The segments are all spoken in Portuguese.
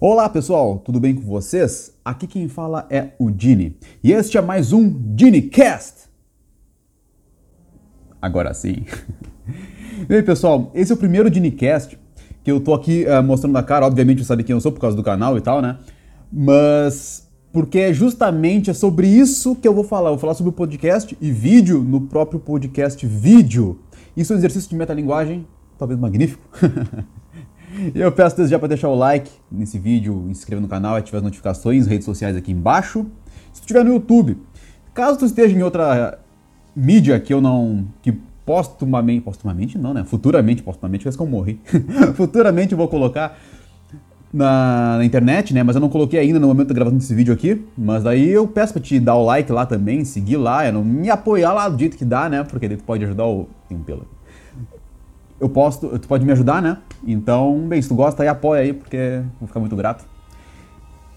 Olá pessoal, tudo bem com vocês? Aqui quem fala é o Dini e este é mais um DiniCast. Agora sim. e aí pessoal, esse é o primeiro DiniCast que eu tô aqui uh, mostrando a cara, obviamente você sabe quem eu sou por causa do canal e tal, né? Mas porque é justamente é sobre isso que eu vou falar. Eu vou falar sobre o podcast e vídeo no próprio podcast vídeo. Isso é um exercício de metalinguagem, talvez magnífico. Eu peço desde já para deixar o like nesse vídeo, inscrever no canal, ativar as notificações, redes sociais aqui embaixo. Se tu estiver no YouTube, caso tu esteja em outra mídia que eu não. que postumamente. postumamente não, né? Futuramente, postumamente parece que eu morri. Futuramente eu vou colocar na, na, internet, né? Mas eu não coloquei ainda no momento da gravação desse vídeo aqui. Mas daí eu peço pra te dar o like lá também, seguir lá, não me apoiar lá do jeito que dá, né? Porque daí tu pode ajudar o. Tem um pelo eu posto, tu pode me ajudar, né? Então, bem, se tu gosta aí, apoia aí, porque vou ficar muito grato.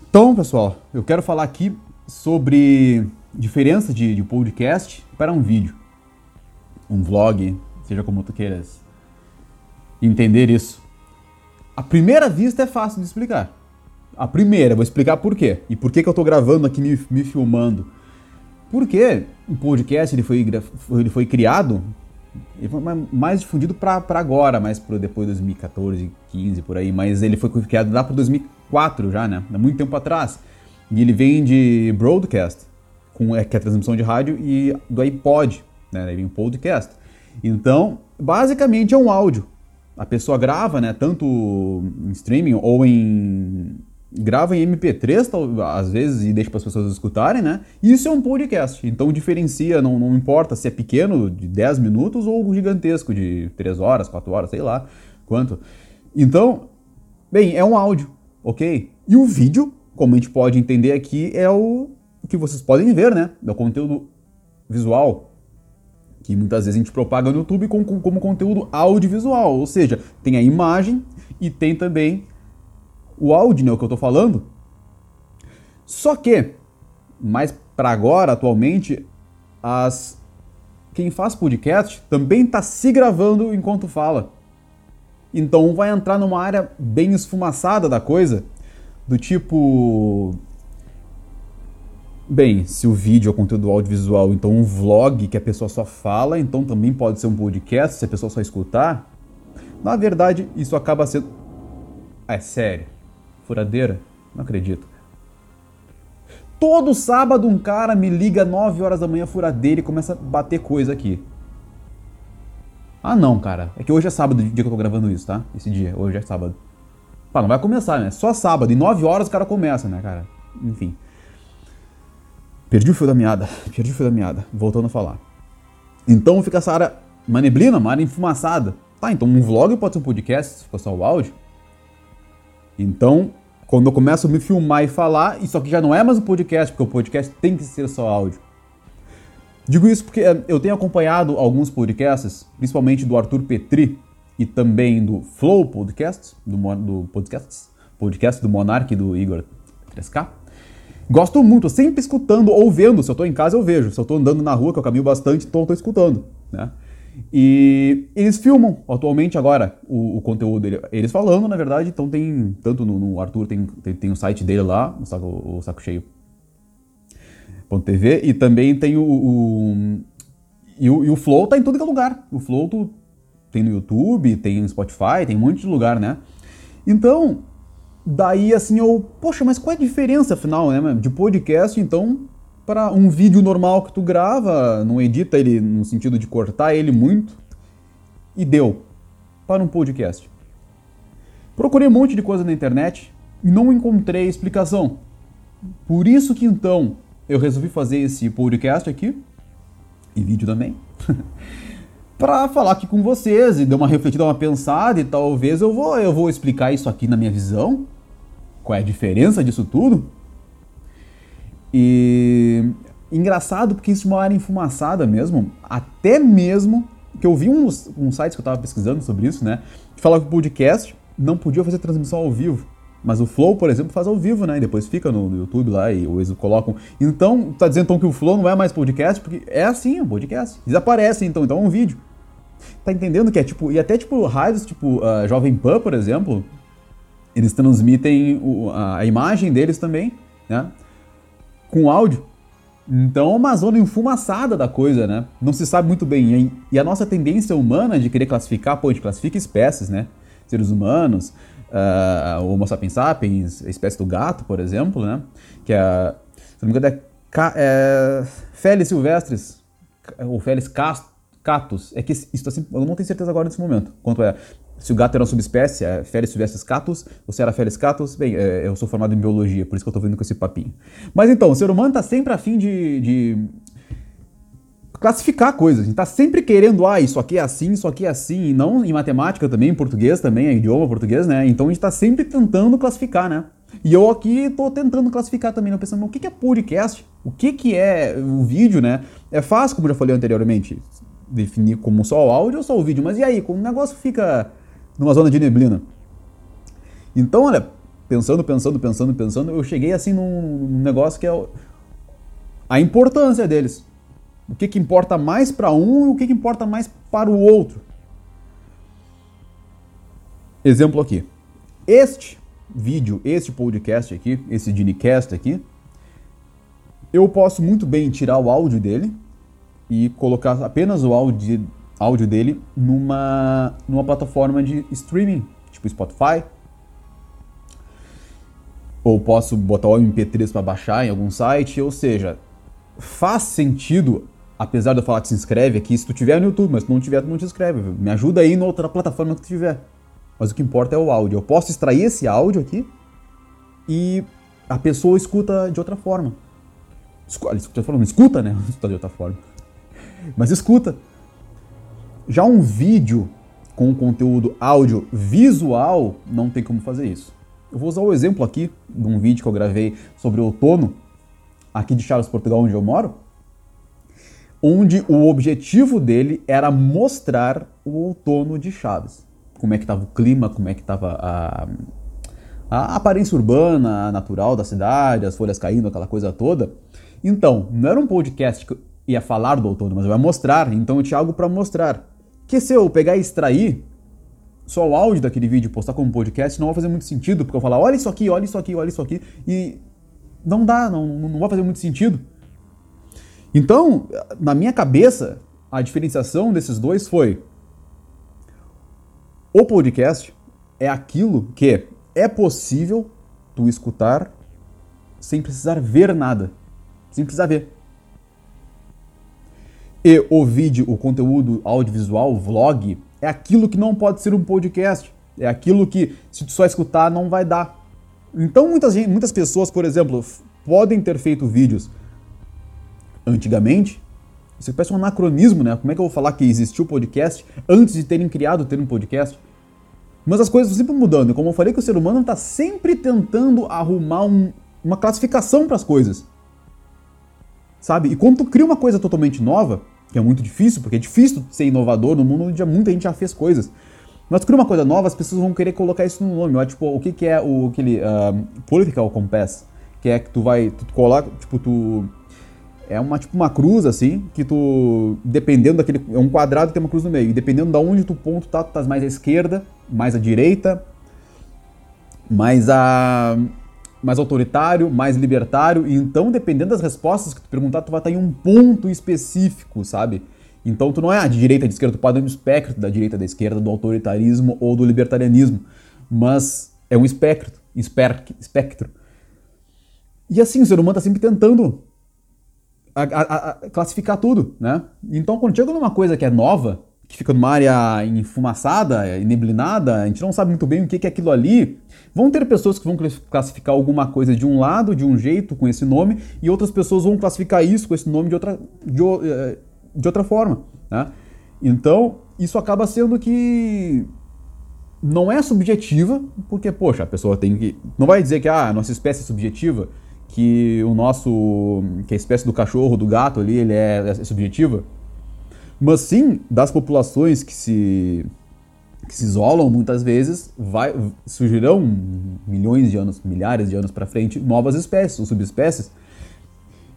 Então, pessoal, eu quero falar aqui sobre diferença de, de podcast para um vídeo. Um vlog, seja como tu queiras entender isso. A primeira vista é fácil de explicar. A primeira, vou explicar por quê. E por que, que eu estou gravando aqui, me, me filmando. Porque o podcast ele foi, ele foi criado ele foi mais difundido para agora, mais para depois de 2014, 15 por aí, mas ele foi criado lá para 2004 já, né? Há muito tempo atrás. E ele vem de broadcast, com, é, que é a transmissão de rádio, e do iPod, né? Aí vem podcast. Então, basicamente é um áudio. A pessoa grava, né? Tanto em streaming ou em grava em MP3, às vezes, e deixa para as pessoas escutarem, né? Isso é um podcast. Então diferencia, não, não importa se é pequeno, de 10 minutos, ou gigantesco, de 3 horas, 4 horas, sei lá quanto. Então, bem, é um áudio, ok? E o vídeo, como a gente pode entender aqui, é o que vocês podem ver, né? É o conteúdo visual, que muitas vezes a gente propaga no YouTube como, como conteúdo audiovisual, ou seja, tem a imagem e tem também o áudio, né, o que eu estou falando. Só que, mais para agora, atualmente, as quem faz podcast também está se gravando enquanto fala. Então vai entrar numa área bem esfumaçada da coisa, do tipo Bem, se o vídeo é conteúdo audiovisual, então um vlog que a pessoa só fala, então também pode ser um podcast se a pessoa só escutar. Na verdade, isso acaba sendo. É sério. Furadeira? Não acredito. Todo sábado um cara me liga 9 horas da manhã furadeira e começa a bater coisa aqui. Ah não, cara. É que hoje é sábado, dia que eu tô gravando isso, tá? Esse dia, hoje é sábado. Pá, não vai começar, né? Só sábado. E 9 horas o cara começa, né, cara? Enfim. Perdi o fio da meada. Perdi o fio da meada. Voltando a falar. Então fica essa área uma neblina, uma área enfumaçada. Tá, então um vlog pode ser um podcast, se for só o áudio. Então, quando eu começo a me filmar e falar, isso aqui já não é mais um podcast, porque o podcast tem que ser só áudio. Digo isso porque eh, eu tenho acompanhado alguns podcasts, principalmente do Arthur Petri e também do Flow Podcasts, do, do podcast do Monark e do Igor 3K. Gosto muito, sempre escutando ou vendo. Se eu estou em casa, eu vejo. Se eu estou andando na rua, que eu caminho bastante, então eu estou escutando. Né? E eles filmam atualmente agora o, o conteúdo dele. Eles falando, na verdade, então tem. Tanto no, no Arthur tem, tem, tem, o site dele lá, o saco, o saco cheio. .tv, e também tem o, o e, o, e o Flow tá em todo que é lugar. O Flow tu, tem no YouTube, tem no Spotify, tem um monte de lugar, né? Então, daí assim eu, poxa, mas qual é a diferença afinal, né, de podcast então para um vídeo normal que tu grava, não edita ele no sentido de cortar ele muito, e deu para um podcast. Procurei um monte de coisa na internet e não encontrei explicação. Por isso que então eu resolvi fazer esse podcast aqui e vídeo também. para falar aqui com vocês e dar uma refletida, uma pensada e talvez eu vou eu vou explicar isso aqui na minha visão. Qual é a diferença disso tudo? E engraçado porque isso é uma área enfumaçada mesmo, até mesmo que eu vi uns, uns sites que eu estava pesquisando sobre isso, né? Que falava que o podcast não podia fazer transmissão ao vivo. Mas o Flow, por exemplo, faz ao vivo, né? E depois fica no, YouTube lá e eles colocam. Então, tá dizendo então que o Flow não é mais podcast? Porque é assim, é um podcast. Desaparece então, então é um vídeo. Tá entendendo que é tipo. E até tipo rádios tipo uh, Jovem Pan, por exemplo, eles transmitem o, a, a, imagem deles também, né? Com áudio. Então é uma zona enfumaçada da coisa, né? Não se sabe muito bem. E a nossa tendência humana de querer classificar, pô, a gente classifica espécies, né? Seres humanos, uh, Homo sapiens sapiens, a espécie do gato, por exemplo, né? Que é, se não me engano, é, é Felis silvestres, ou Felis catus. É que isso tá eu não tenho certeza agora nesse momento quanto é se o gato era uma subespécie, é Felis silvestris catus, ou se era Felis catus, bem, é, eu sou formado em biologia, por isso que eu tô vindo com esse papinho. Mas então, o ser humano tá sempre afim de, de classificar coisas. A gente tá sempre querendo, ah, isso aqui é assim, isso aqui é assim, e não em matemática também, em português também, é idioma português, né? Então a gente tá sempre tentando classificar, né? E eu aqui tô tentando classificar também, né? pensando, o que é podcast? O que que é o vídeo, né? É fácil, como já falei anteriormente, definir como só o áudio ou só o vídeo, mas e aí, como o negócio fica numa zona de neblina. Então, olha, pensando, pensando, pensando, pensando, eu cheguei assim num, negócio que é a importância deles. O que, que importa mais para um e o que, que importa mais para o outro. Exemplo aqui. Este vídeo, este podcast aqui, esse Dinicast aqui, eu posso muito bem tirar o áudio dele e colocar apenas o áudio áudio dele numa, numa plataforma de streaming, tipo Spotify. Ou posso botar o MP3 para baixar em algum site, ou seja, faz sentido, apesar de eu falar que se inscreve aqui, se tu tiver no YouTube, mas se não tiver, tu não te inscreve. Me ajuda aí na outra plataforma que tu tiver. Mas o que importa é o áudio. Eu posso extrair esse áudio aqui e a pessoa escuta de outra forma. Escuta, escuta, né? Escuta de outra forma. Mas escuta. Já um vídeo com conteúdo áudio visual, não tem como fazer isso. Eu vou usar o exemplo aqui de um vídeo que eu gravei sobre outono, aqui de Chaves, Portugal, onde eu moro, onde o objetivo dele era mostrar o outono de Chaves. Como é que estava o clima, como é que estava a, a aparência urbana, natural da cidade, as folhas caindo, aquela coisa toda. Então, não era um podcast que ia falar do outono, mas ia mostrar, então eu tinha algo para mostrar. Que se eu pegar e extrair só o áudio daquele vídeo e postar como podcast, não vai fazer muito sentido, porque eu falar, olha isso aqui, olha isso aqui, olha isso aqui, e não dá, não, não vai fazer muito sentido. Então, na minha cabeça, a diferenciação desses dois foi: o podcast é aquilo que é possível tu escutar sem precisar ver nada, sem precisar ver. E o vídeo, o conteúdo audiovisual, o vlog, é aquilo que não pode ser um podcast. É aquilo que, se tu só escutar, não vai dar. Então, muitas, muitas pessoas, por exemplo, podem ter feito vídeos antigamente. Isso parece um anacronismo, né? Como é que eu vou falar que existiu podcast antes de terem criado ter um podcast? Mas as coisas estão sempre mudando. Como eu falei que o ser humano está sempre tentando arrumar um, uma classificação para as coisas. Sabe? E quando tu cria uma coisa totalmente nova, que é muito difícil, porque é difícil ser inovador no mundo onde muita gente já fez coisas. Mas cria uma coisa nova, as pessoas vão querer colocar isso no nome. Ó, tipo, o que, que é o aquele uh, political compass, que é que tu vai, tu coloca, tipo, tu é uma tipo uma cruz assim, que tu dependendo daquele é um quadrado que tem uma cruz no meio, e dependendo da onde tu ponto tá, tu tá mais à esquerda, mais à direita, mais a mais autoritário, mais libertário, e então, dependendo das respostas que tu perguntar, tu vai estar em um ponto específico, sabe? Então tu não é de direita de esquerda, tu pode no espectro da direita da esquerda, do autoritarismo ou do libertarianismo, mas é um espectro, espectro. E assim, o ser humano está sempre tentando a, a, a classificar tudo, né? Então quando chega numa coisa que é nova, que fica numa área enfumaçada, eneblinada, a gente não sabe muito bem o que é aquilo ali. Vão ter pessoas que vão classificar alguma coisa de um lado, de um jeito, com esse nome, e outras pessoas vão classificar isso com esse nome de outra, de, eh, de outra forma. Né? Então, isso acaba sendo que não é subjetiva, porque, poxa, a pessoa tem que. Não vai dizer que ah, a nossa espécie é subjetiva, que o nosso. que a espécie do cachorro, do gato ali, ele é, é subjetiva. Mas sim, das populações que se, que se isolam muitas vezes, vai, surgirão milhões de anos, milhares de anos para frente, novas espécies ou subespécies.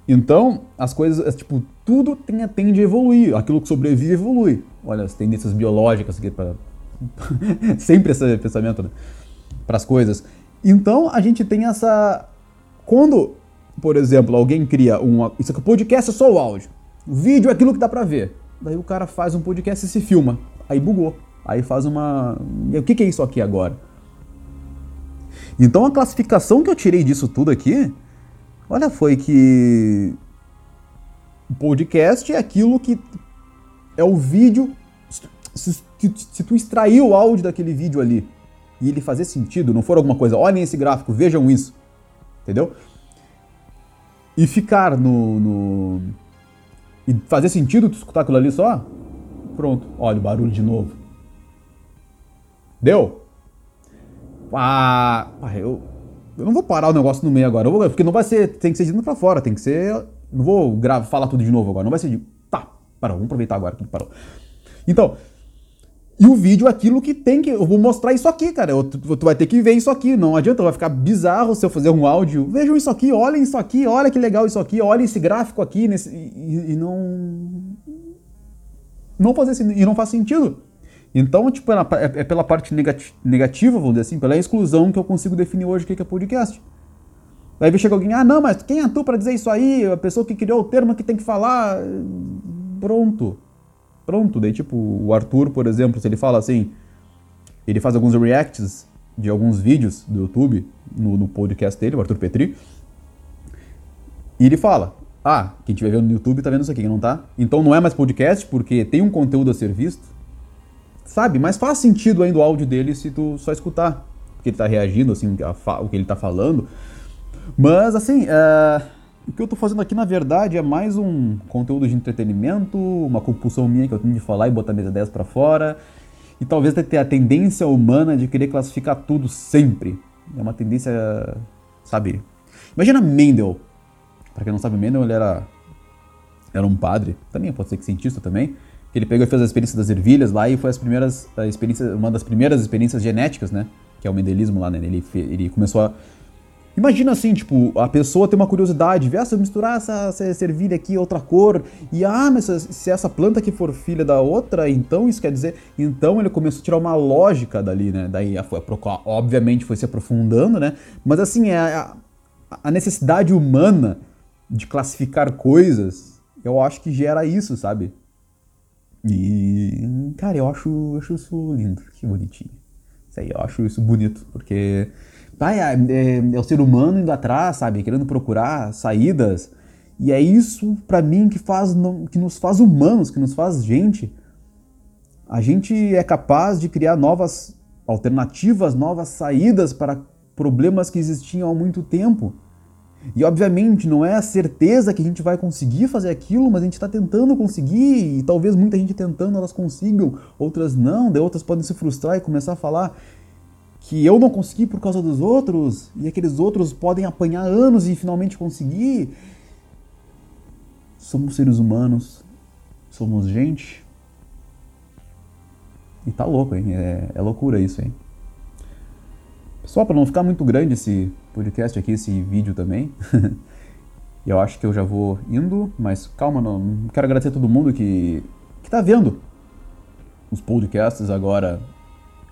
Então, as coisas, é, tipo, tudo tem, tende a evoluir. Aquilo que sobrevive evolui. Olha, as tendências biológicas aqui para sempre esse pensamento, né? para as coisas. Então a gente tem essa. Quando, por exemplo, alguém cria um. Isso aqui, podcast é só o áudio. O vídeo é aquilo que dá pra ver. Daí o cara faz um podcast e se filma. Aí bugou. Aí faz uma. O que, que é isso aqui agora? Então a classificação que eu tirei disso tudo aqui, olha, foi que o podcast é aquilo que é o vídeo. Se, se, tu extrair o áudio daquele vídeo ali e ele fazer sentido, não for alguma coisa, olhem esse gráfico, vejam isso. Entendeu? E ficar no, no. E fazer sentido tu escutar aquilo ali só? Pronto, olha o barulho de novo. Deu? Ah, eu, eu não vou parar o negócio no meio agora, vou, porque não vai ser, tem que ser de dentro pra fora, tem que ser, não vou gravar, falar tudo de novo agora, não vai ser de, tá, parou, vamos aproveitar agora que parou. Então, e o vídeo é aquilo que tem que, eu vou mostrar isso aqui, cara, eu, tu, tu, vai ter que ver isso aqui, não adianta, vai ficar bizarro se eu fazer um áudio, vejam isso aqui, olhem isso aqui, olha que legal isso aqui, olhem esse gráfico aqui, nesse, e, e não... Não fazer, e não faz sentido. Então, tipo, é, é, é pela parte negativa, vamos dizer assim, pela exclusão que eu consigo definir hoje o que é podcast. Aí vai chegar alguém, ah, não, mas quem é tu para dizer isso aí? A pessoa que criou o termo que tem que falar. Pronto. Pronto. Daí, tipo, o Arthur, por exemplo, se ele fala assim, ele faz alguns reacts de alguns vídeos do YouTube no, no podcast dele, o Arthur Petri, e ele fala, ah, quem estiver vendo no YouTube tá vendo isso aqui, não tá? Então não é mais podcast porque tem um conteúdo a ser visto, sabe? Mas faz sentido ainda o áudio dele se tu só escutar. Porque ele tá reagindo, assim, o que ele tá falando. Mas, assim, é, o que eu tô fazendo aqui, na verdade, é mais um conteúdo de entretenimento, uma compulsão minha que eu tenho de falar e botar minhas ideias para fora. E talvez ter a tendência humana de querer classificar tudo sempre. É uma tendência, sabe? Imagina Mendel. Pra quem não sabe, Mendel ele era, era um padre, também pode ser que cientista também que ele pegou e fez a experiência das ervilhas lá e foi as primeiras experiências, uma das primeiras experiências genéticas, né? Que é o mendelismo lá, né? Ele, ele começou a Imagina assim, tipo, a pessoa tem uma curiosidade, vê, ah, se eu misturar essa, essa aqui, outra cor, e ah, mas se essa planta aqui for filha da outra, então isso quer dizer. Então ele começou a tirar uma lógica dali, né? Daí, obviamente, foi se aprofundando, né? Mas assim, é a, a necessidade humana de classificar coisas, eu acho que gera isso, sabe? E, cara, eu acho, acho isso lindo, que bonitinho. Isso aí, eu acho isso bonito, porque é, é, é, o ser humano indo atrás, sabe, querendo procurar saídas. E é isso, para mim, que, faz, que nos faz humanos, que nos faz gente. A gente é capaz de criar novas alternativas, novas saídas para problemas que existiam há muito tempo. E obviamente não é a certeza que a gente vai conseguir fazer aquilo, mas a gente está tentando conseguir, e talvez muita gente tentando elas consigam, outras não, outras podem se frustrar e começar a falar que eu não consegui por causa dos outros, e aqueles outros podem apanhar anos e finalmente conseguir. Somos seres humanos, somos gente. E tá louco, hein? É, é loucura isso, hein? Só para não ficar muito grande esse podcast aqui, esse vídeo também. eu acho que eu já vou indo, mas calma, não. Quero agradecer a todo mundo que, que tá vendo os podcasts agora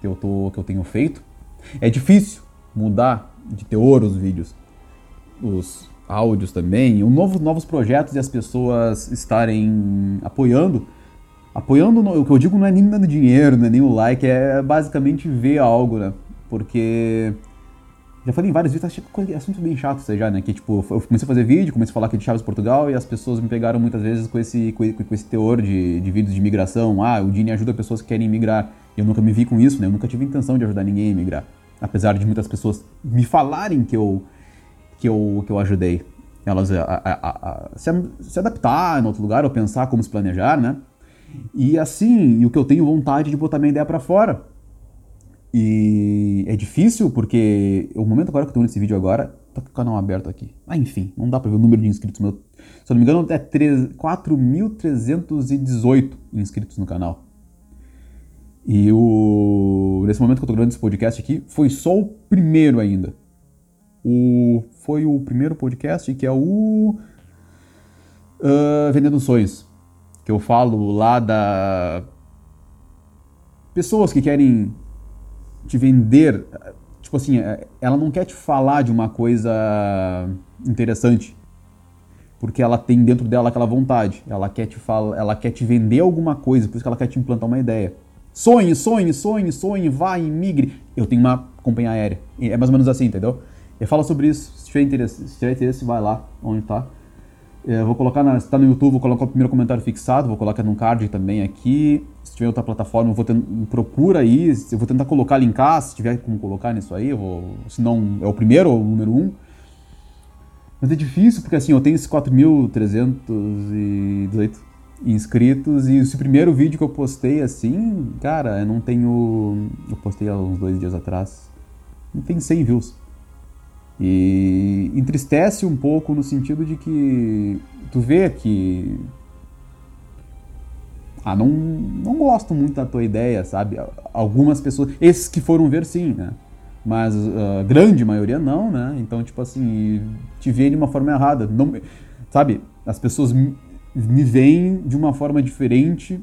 que eu, tô, que eu tenho feito. É difícil mudar de teor os vídeos, os áudios também, um novo, novos projetos e as pessoas estarem apoiando. Apoiando, o que eu digo não é nem dando dinheiro, não é nem o like, é basicamente ver algo, né? Porque. Já falei em vários vídeos, achei assunto bem chato isso já, né? Que tipo, eu comecei a fazer vídeo, comecei a falar aqui de Chaves Portugal e as pessoas me pegaram muitas vezes com esse, com, com esse teor de, de vídeos de imigração. Ah, o Dini ajuda pessoas que querem imigrar. E eu nunca me vi com isso, né? Eu nunca tive intenção de ajudar ninguém a imigrar. Apesar de muitas pessoas me falarem que eu, que eu, que eu ajudei elas a, a, a, a se, se adaptar em outro lugar ou pensar como se planejar, né? E assim, e o que eu tenho vontade de botar minha ideia para fora. E é difícil porque o momento agora que eu tô nesse vídeo agora, tá com o canal aberto aqui. Ah, enfim, não dá pra ver o número de inscritos meu. Se eu não me engano, é 4.318 inscritos no canal. E o nesse momento que eu tô gravando esse podcast aqui, foi só o primeiro ainda. O foi o primeiro podcast que é o uh, Vendendo Sonhos, que eu falo lá da pessoas que querem te vender, tipo assim, é, ela não quer te falar de uma coisa interessante. Porque ela tem dentro dela aquela vontade. Ela quer te falar, ela quer te vender alguma coisa, por isso que ela quer te implantar uma ideia. Sonhe, sonhe, sonhe, sonhe, vai, migre. Eu tenho uma companhia aérea. É mais ou menos assim, entendeu? E fala sobre isso. Se tiver interesse, se tiver interesse vai lá onde tá. É, eu vou colocar, na, se tá no YouTube, vou colocar o primeiro comentário fixado, vou colocar no card também aqui. Se tiver outra plataforma, vou ter, procura aí, eu vou tentar colocar, linkar, se tiver como colocar nisso aí, eu vou, se não é o primeiro ou o número um. Mas é difícil, porque assim, eu tenho esses 4.318 inscritos e esse primeiro vídeo que eu postei assim, cara, eu não tenho... Eu postei há uns dois dias atrás. Não tem 100 views. E entristece um pouco no sentido de que tu vê que. Ah, não, não gosto muito da tua ideia, sabe? Algumas pessoas. Esses que foram ver, sim, né? Mas a uh, grande maioria não, né? Então, tipo assim, te vê de uma forma errada. Não, sabe? As pessoas me, veem de uma forma diferente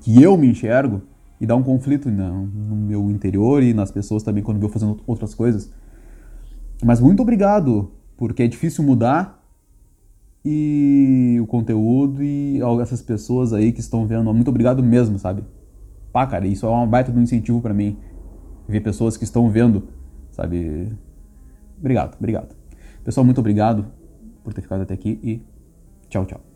que eu me enxergo e dá um conflito no, no meu interior e nas pessoas também quando eu fazendo outras coisas. Mas muito obrigado, porque é difícil mudar e o conteúdo e essas pessoas aí que estão vendo. Muito obrigado mesmo, sabe? Pá, cara, isso é uma baita de um incentivo para mim. Ver pessoas que estão vendo, sabe? Obrigado, obrigado. Pessoal, muito obrigado por ter ficado até aqui e tchau, tchau.